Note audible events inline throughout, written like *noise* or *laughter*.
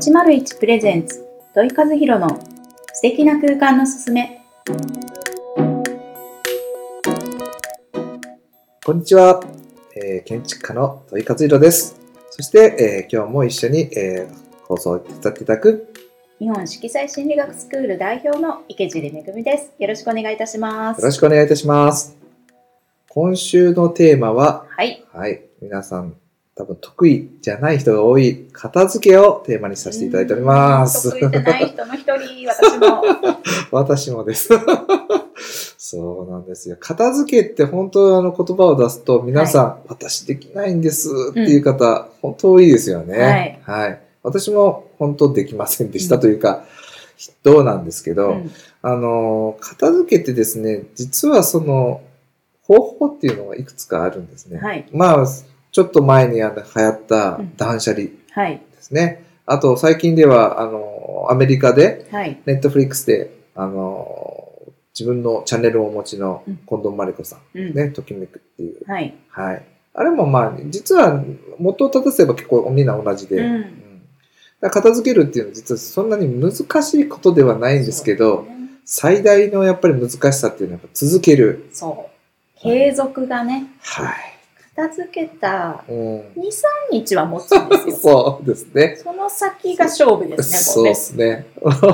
101プレゼンツ土井和弘の素敵な空間のすすめ。こんにちは、えー建築家の土井和弘です。そして、えー今日も一緒に、えー放送を手伝っていただく、日本色彩心理学スクール代表の池尻めぐみです。よろしくお願いいたします。よろしくお願いいたします。今週のテーマは、はい。はい、皆さん多分得意じゃない人が多い片付けをテーマにさせていただいております。得意じゃない人の一人私も *laughs* 私もです。そうなんですよ。片付けって本当あの言葉を出すと皆さん、私できないんですっていう方、本当多いですよね。はい。私も本当できませんでしたというか、どうなんですけど、うんあの、片付けてですね、実はその方法っていうのがいくつかあるんですね。はいまあ、ちょっと前に流行ったうん。断捨離ではい。すね。あと最近では、あの、アメリカではい。ネットフリックスで、あのー自分のチャンネルをお持ちのうん。近藤真理子さん、うん。ね、ときめくっていう。はい。はい。あれもまあ、実は元を立たせば結構みんな同じで、うん。片付けるっていうのは実はそんなに難しいことではないんですけど、ね。最大のやっぱり難しさっていうのは続ける。そう。継続がね。はい。片付けたうん、23日は持つんですよ。*laughs* そうですね。その先が勝負ですねそうですね。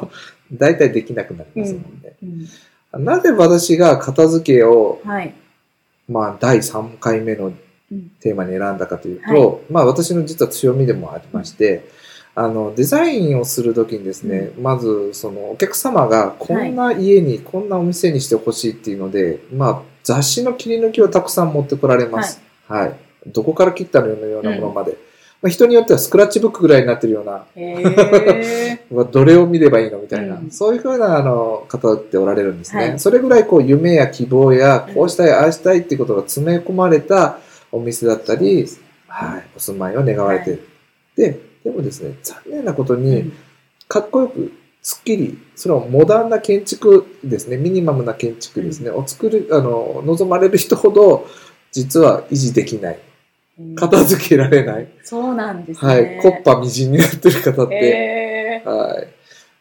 *laughs* 大体できなくなりますもんね。うんなぜ私が片付けをはい。まあ、第3回目のうん。テーマに選んだかというと、はい。まあ、私の実は強みでもありまして、あの、デザインをするときにですね、まず、その、お客様がこんな家に、こんなお店にしてほしいっていうので、まあ、雑誌の切り抜きをたくさん持ってこられます。はい。どこから切ったのようなものまで。まあ、人によってはスクラッチブックぐらいになってるような、*laughs* どれを見ればいいのみたいな、うん。そういうふうなあの方っておられるんですね。はい。それぐらいこう夢や希望やうんこうしたい、ああしたいっていうことが詰め込まれたお店だったり、はい、お住まいを願われて。い。る。で、でもですね、残念なことに、かっこよく、すっきり、そのモダンな建築ですね、ミニマムな建築ですね、を作る、あの、望まれる人ほど、実は維持できない。うん。片付けられない。そうなんですね。はい、コッパみじんになってる方って、へえはい。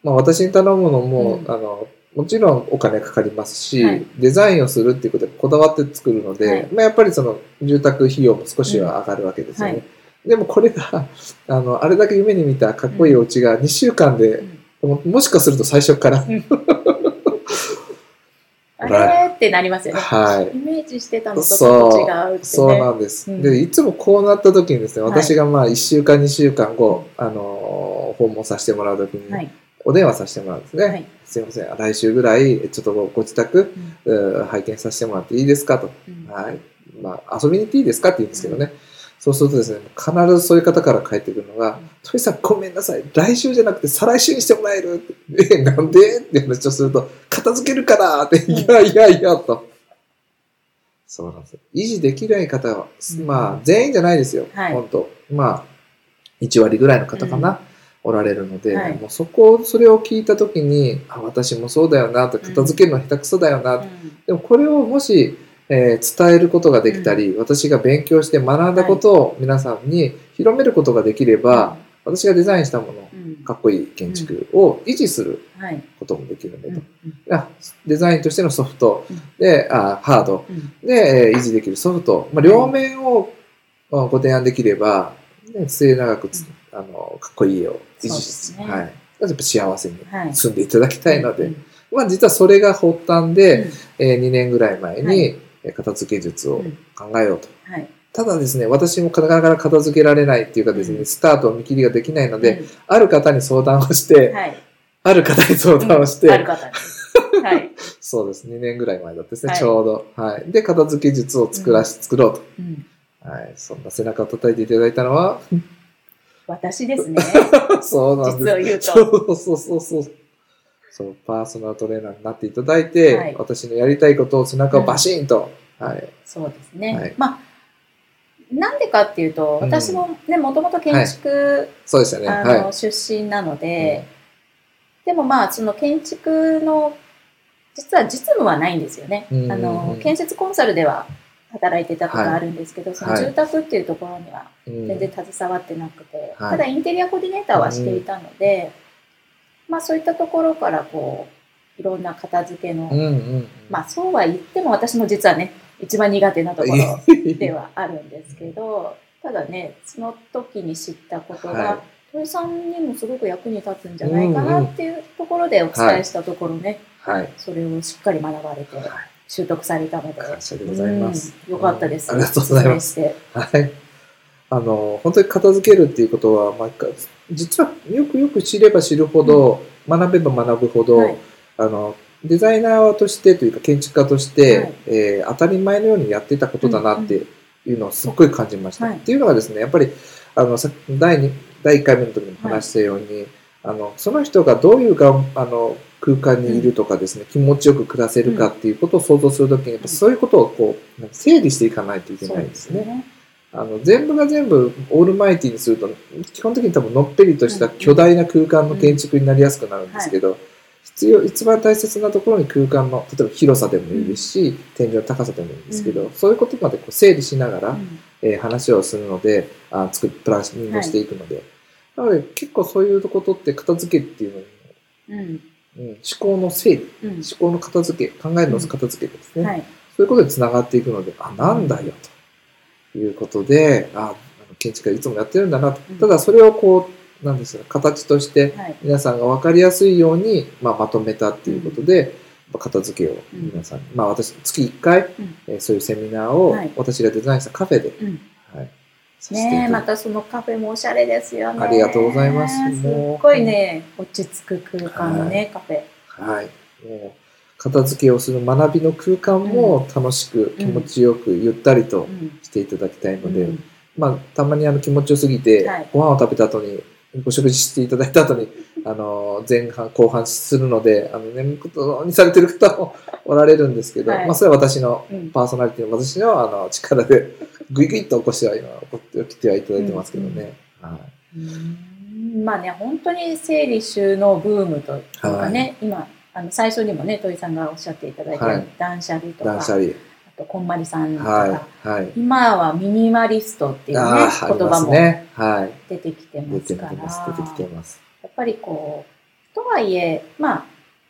まあ私に頼むのも、うん。あの、もちろんお金かかりますし、はい。デザインをするっていうことでこだわって作るので、はい。まあやっぱりその住宅費用も少しは上がるわけですよね。うんはでもこれが、*laughs* あの、あれだけ夢に見たかっこいいお家が2週間で、ももしかすると最初から、あれ？ってなりますよね。はい。イメージしてたのとちょっと違うってね。そうなんです、うん。で、いつもこうなった時にですね、はい。私がまあ1週間、2週間後、あのー訪問させてもらう時に、はい。お電話させてもらうんですね。はい。すいません、来週ぐらい、ちょっとご自宅、うー拝見させてもらっていいですかと。うん。はい。まあ、遊びに行っていいですかって言うんですけどね。そうするとですね、必ずそういう方から返ってくるのがうん、トイさんごめんなさい。来週じゃなくて再来週にしてもらえる。え、*laughs* なんで？って話をすると、片付けるからって、うんいやいやいや、と。そうなんですよ。維持できない方は、うんまあ、全員じゃないですよ。はい本当まあ、1割ぐらいの方かな。おられるので、はいもうそこ、それを聞いたときに、あ、私もそうだよな、と、片付けるの下手くそだよな、うんでもこれをもし、えー伝えることができたり、私が勉強して学んだことを皆さんに広めることができれば、私がデザインしたもの、うん。かっこいい建築を維持するはい。こともできるんでと。うんあデザインとしてのソフト。うん。で、あハード。うん。で、えー維持できるソフト、まあ、両面を、まあご提案できれば、ね、末永くつ、あの、かっこいい家を維持しすね。はい。やっぱ幸せにはい。住んでいただきたいので、うんまあ実はそれが発端で、うん。えー2年ぐらい前に、片付け術をうん考えようと。はいただですね、私もなかなか片付けられないっていうかですね、うんスタート見切りができないので、うんある方に相談をして、はいある方に相談をして、ある方にはい *laughs* そうです、2年ぐらい前だったですね、はいちょうど。はい。で、片付け術を作らし、作ろうと。うんはい。そんな背中を叩いていただいたのは、私ですね *laughs* そうなんです。実を言うとそうそうそうそう。そう、パーソナルトレーナーになっていただいて、はい。私のやりたいことを背中をバシーンと、はい。そうですね、はい。まあなんでかっていうとうん。私もねもともと建築、そうでしたね。あのは出身なので、でもまあその建築の実は実務はないんですよね。うん。あの建設コンサルでは働いてたことあるんですけど、その住宅っていうところにはうん。全然携わってなくて、はい。ただインテリアコーディネーターはしていたので、まあそういったところからこういろんな片付けの、うんうん。まあそうは言っても私も実はね一番苦手なところ *laughs* ではあるんですけどただねその時に知ったことが、は土井さんにもすごく役に立つんじゃないかなっていうところでお伝えしたところね、はい。それをしっかり学ばれてはい習得されたので、感謝でございます。うんよかったです。ありがとうございます。はい。あの、本当に片付けるっていうことは、まあ、実はよくよく知れば知るほど、学べば学ぶほど、はい。あの、デザイナーとしてというか建築家として、はい。えー当たり前のようにやってたことだなっていうのをすっごい感じました。はい。っていうのがですね、やっぱり、あの、さ第2、第1回目の時にも話したように、あの、その人がどういうがあの空間にいるとかですね、気持ちよく暮らせるかっていうことを想像するときに、やっぱそういうことをこう、整理していかないといけないんですね。ね。あの全部が全部オールマイティにすると基本的に多分のっぺりとした巨大な空間の建築になりやすくなるんですけど、必要一番大切なところに空間の例えば広さでもいいですし、天井の高さでもいいんですけど、うそういうことまでこう整理しながら、うん。えー話をするのであ作るプランニングをしていくので、なので結構そういうことって片付けっていうのに、うん。うん、思考の整理うん。思考の片付け考えるの片付けですね、はい。そういうことでつながっていくので、あ、なんだよ、ということで、あ、建築家いつもやってるんだなと。うん。ただそれをこう、なんですか、形としてはい。皆さんが分かりやすいように、まあ、まとめたっていうことで、片付けを皆さんに、まあ私、月1回、うん。えーそういうセミナーをはい。私がデザインしたカフェで、うん。はい、ねまたそのカフェもおしゃれですよね。ありがとうございます。すっごいね、落ち着く空間のね、カフェ。はい。もう片付けをする学びの空間も楽しく、気持ちよく、ゆったりとうん。していただきたいので、うんまあ、たまにあの気持ちよすぎて、はい。ご飯を食べた後に、ご食事していただいた後に、*laughs* あの、前半、後半するので、あの、眠くとにされてる方もおられるんですけど、はい。まあ、それは私のうん。パーソナリティの私のあの力で、ぐいぐいっと起こしては今、起こってきてはいただいてますけどね。まあね、本当に整理収納ブームというかね、今、あの最初にもね、土井さんがおっしゃっていただいたように、はい断捨離とか、と、こんまりさんとか、はい。はい。今はミニマリストっていうね、言葉も。出てきてますから。出てきてます。やっぱりこう、とはいえ、まあ、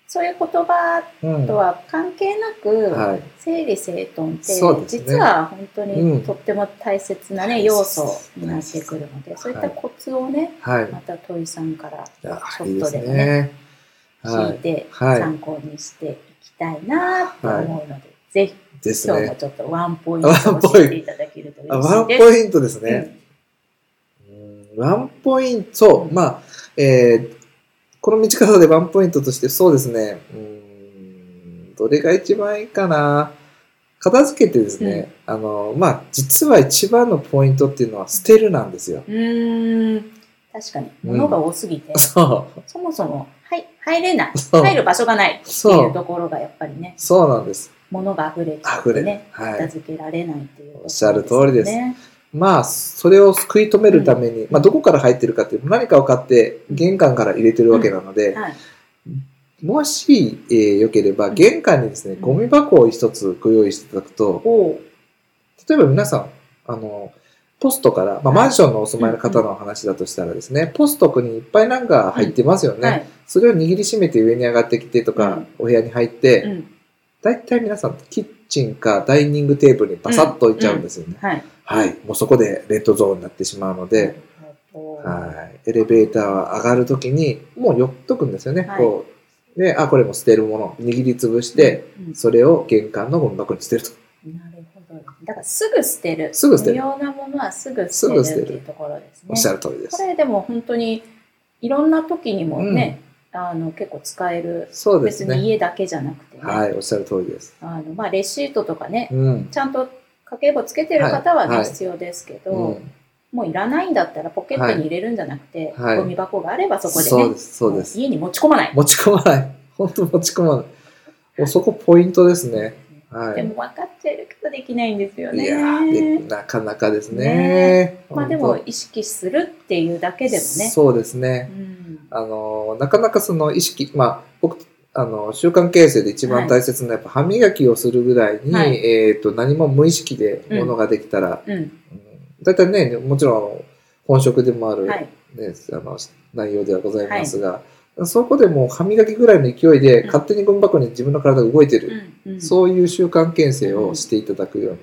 そういう言葉うん。とは関係なく、はい。整理整頓って、実は本当うんにとっても大切なね、大切要素になってくるので、そういったコツをね、はい。またトイさんからちょっとでもね。聞いてはい。参考にしていきたいなと思うので、ぜひですね。今日もちょっとワンポイント教えていただけるとあ嬉しいです。ワンポイントですね。うん。ワンポイント、そう、まあ、えー、この道方でワンポイントとして、そうですね、うーん、どれが一番いいかな。片付けてですね、あの、まあ、実は一番のポイントっていうのは捨てるなんですよ。うーん、確かに、物が多すぎて、そそもそも、はい、入れない、入る場所がないってそういう。ところがやっぱりね、う、そうなんです。物が溢れちゃってね、はい。片付けられないっていうところおっしゃる通りです。ね。まあ、それを食い止めるために、まあ、どこから入ってるかっていうと何かを買って玄関から入れてるわけなので、はい。もし、えー、よければ、玄関にですね、うん。ゴミ箱を一つご用意していただくと、おう。例えば皆さん、あの、ポストから、まあ、マンションのお住まいの方の話だとしたらですね、ポストにいっぱいなんか入ってますよね。はい。それを握りしめて上に上がってきてとか、お部屋に入って、うん。大体皆さん、キッチンかダイニングテーブルにバサッと置いちゃうんですよね。はい。はい。もうそこでレッドゾーンになってしまうので、ははい。エレベーターは上がるときに、もう寄っとくんですよね。はいこう。で、あ、これも捨てるもの、握りつぶして、うんそれを玄関のゴミ箱に捨てると。なる。だからすぐ捨てる。すぐ捨てる不要なものはすぐ捨てるるっていうところですね。おっしゃる通りですこ。れでも本当にいろんな時にもね、あの結構使える。そうです別にね。家だけじゃなくてね。はい、おっしゃる通りです。あのまあレシートとかね、うん。ちゃんと家計簿つけてる方はね、はいはい必要ですけど、うんもういらないんだったらポケットに入れるんじゃなくて、はいゴミ箱があればそこでね、そうです、そうです。家に持ち込まない。持ち込まない。本当持ち込まない。そこポイントですね。はい。でも分かってるけどできないんですよね。いやなかなかですね。まあでも意識するっていうだけでもね。そうですね。うんあの、なかなかその意識、まあ、僕、あの、習慣形成で一番大切な、やっぱ歯磨きをするぐらいに、はいえっ、と、何も無意識でものができたら、うん。うんだいたいね、もちろん本職でもある、はい。ね、あの、内容ではございますが、そこでもう歯磨きぐらいの勢いで、うん勝手にゴミ箱に自分の体が動いてる、うん。うん。そういう習慣形成をしていただくように。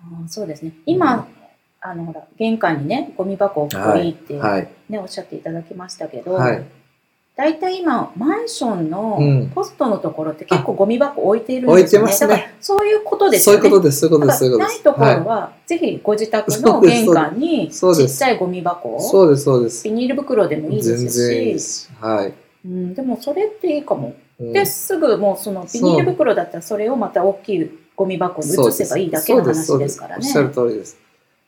あーそうですね。今、あの、ほら、玄関にね、ゴミ箱を置くといいって、はい。ね、おっしゃっていただきましたけど、はい。大体今、マンションのうんポストのところって結構ゴミ箱置いているんですよね。置いてますねだからそういうことですそうよね。いうことです、そういうことです、そういうことです。ないところはは、ぜひご自宅の玄関にちそうですっちゃいゴミ箱い、を、そうです、そうです。ビニール袋でもいいで全す然いいでし、す。はい。うん、でもそれっていいかも。うん。で、すぐもうそのビニール袋だったらそれをまた大きいゴミ箱に移せばいいだけの話ですからね。そうです。そうです。おっしゃる通りです。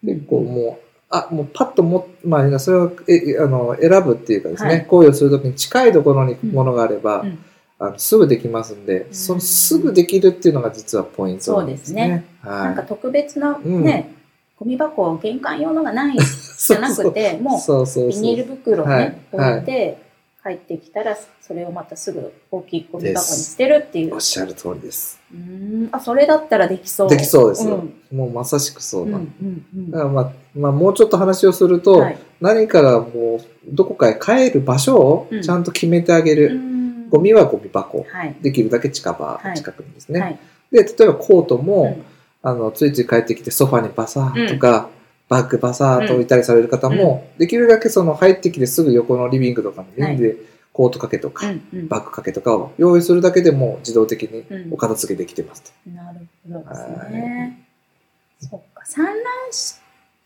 うん。結構もう、あ、もうパッとも、まあ、それをえあの選ぶっていうかですね、はい。行為をするときに近いところにものがあれば、うん。あのすぐできますんで、ん。そのすぐできるっていうのが実はポイントなんですね。なんかはい。特別なうん。ね、ゴミ箱玄関用のがないじゃなくて、もそう。そうそうう。ビニール袋ね、はい。置いて、帰ってきたら、それをまたすぐ大きいゴミ箱に捨てるっていうおっ。しゃる通りです。うーんあ、それだったらできそう。できそうですよ。んもうまさしくそううんうなんんだからまあ、まあ、もうちょっと話をすると、はい何かがもう、どこかへ帰る場所をうんちゃんと決めてあげうる。んゴミはゴミ箱。はい。できるだけ近場、はい近くにですね。はい。で、例えばコートも、うんあの、ついつい帰ってきてソファにバサーとか、バッグバサーと置いたりされる方も、できるだけその入ってきてすぐ横のリビングとかにはいね、で、コート掛けとか、バッグ掛けとかを用意するだけでも自動的にうんお片付けできてますと。なるほどですね。そっか。散乱し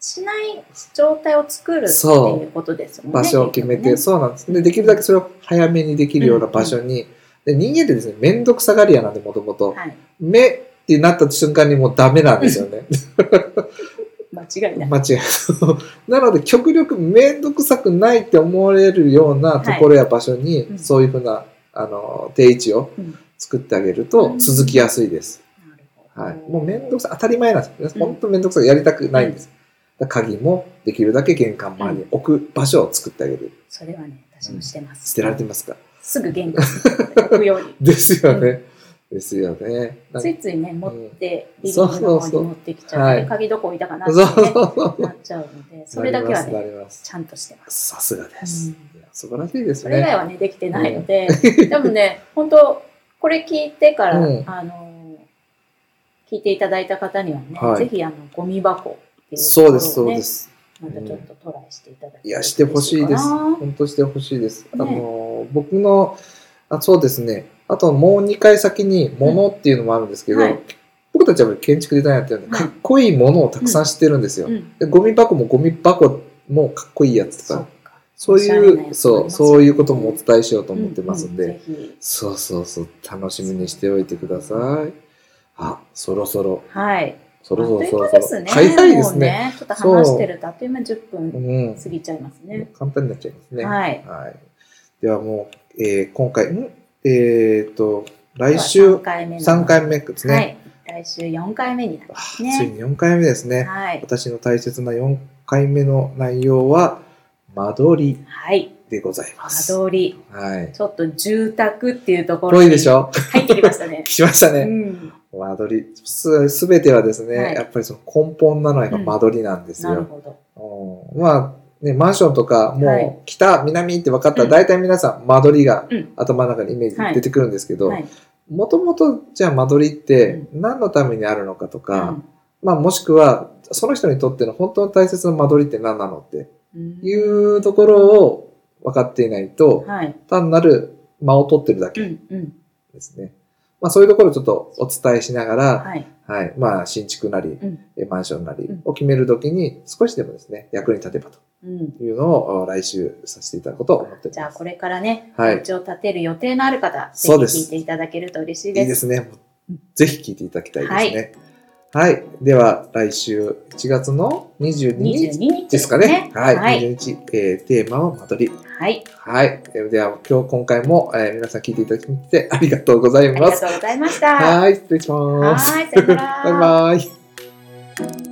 しない状態を作るっていうことですもんね。場所を決めて、結そうなんです。で、できるだけそれを早めにできるような場所に、で人間ってですね、めんどくさがり屋なんで、もともと目ってなった瞬間にもうダメなんですよね。はい。間違いない。間違いな *laughs* ので、極力めんどくさくないって思われるようなところや場所に、うんそういうふうな、あの、定位置をうん作ってあげるとうん続きやすいです。はい。もうめんどくさい、当たり前なんです。本当めんどくさい、やりたくないんです。鍵もできるだけ玄関周りに置く場所を作ってあげる。それはね、私もしてます。捨てられてますか？すぐ玄関に置くように。*laughs* ですよね。ですよね。ついついね、持って、リビンそうグの方に持ってきちゃって、はい鍵どこ置いたかなって、ね、なっちゃうので、それだけはなね。ちゃんとしてます。さすがです。素晴らしいですそれ以外ね。はね、できてないので、*laughs* でもね、本当これ聞いてから、うんあの、聞いていただいた方にはね、はいぜひ、あの、ゴミ箱っていうそうです、そうです。またちょっとトライしていただきたいや、してほしいです。本当してほしいです。あの、僕の、あそうですね。あともう2回先に物っていうのもあるんですけど、はい僕たちは建築デザインやってるんで、はいかっこいいものをたくさん知ってるんですよ。うん、でゴミ箱もゴミ箱もかっこいいやつとか、か。そういう、そう、そういうこともお伝えしようと思ってますんで。そうそうそう、楽しみにしておいてください。あ、そろそろ、はい。そろそろそろそろ。いう間ですね。早いですね。ちょっと話してるとあっという間に10う分ん。過ぎちゃいますね。簡単になっちゃいますね。はい。はい。ではもう、えー今回、ん？えっ、と、来週3回目の3回目ですね。はい。来週4回目になりまあすついね。に4回目ですね。はい。私の大切な4回目の内容は、間取りはい。でございま間す。取り。はい。ちょっと住宅っていうところにぽいでしょ？入ってきましたね。*laughs* 来ましたうね。ん。間取り。す、すべてはですね、はいやっぱりその根本なのは間取りなんですよ。なるほど。うんまあ、ね、マンションとか、はいもう、北、南って分かったうんら、大体皆さん間取りがうん頭の中にイメージ出てくるんですけど、はい。もともと、じゃあ間取りって何のためにあるのかとか、まあもしくは、その人にとっての本当の大切な間取りって何なのってうんいうところを分かっていないと、はい。単なる間を取ってるだけ。ですね。まあそういうところをちょっとお伝えしながら、はい。はい。まあ新築なり、うんえマンションなりうんを決めるときに少しでもですね、役に立てばとうん。いうのを来週させていただくことを思っております。じゃあこれからね、はいお家を建てる予定のある方、ぜひ聞いていただけると嬉しいいいです。ですね。ぜひ聞いていただきたいですね。はい。では、来週1月の22 22日日ですかね。はい。はい。22日、えーテーマは間取り。はい。はい。では、今日、今回も、えー、皆さん聞いていただきありがとうございます。ありがとうございました。はい。失礼します。はい。さよなら。*laughs* バイバイ。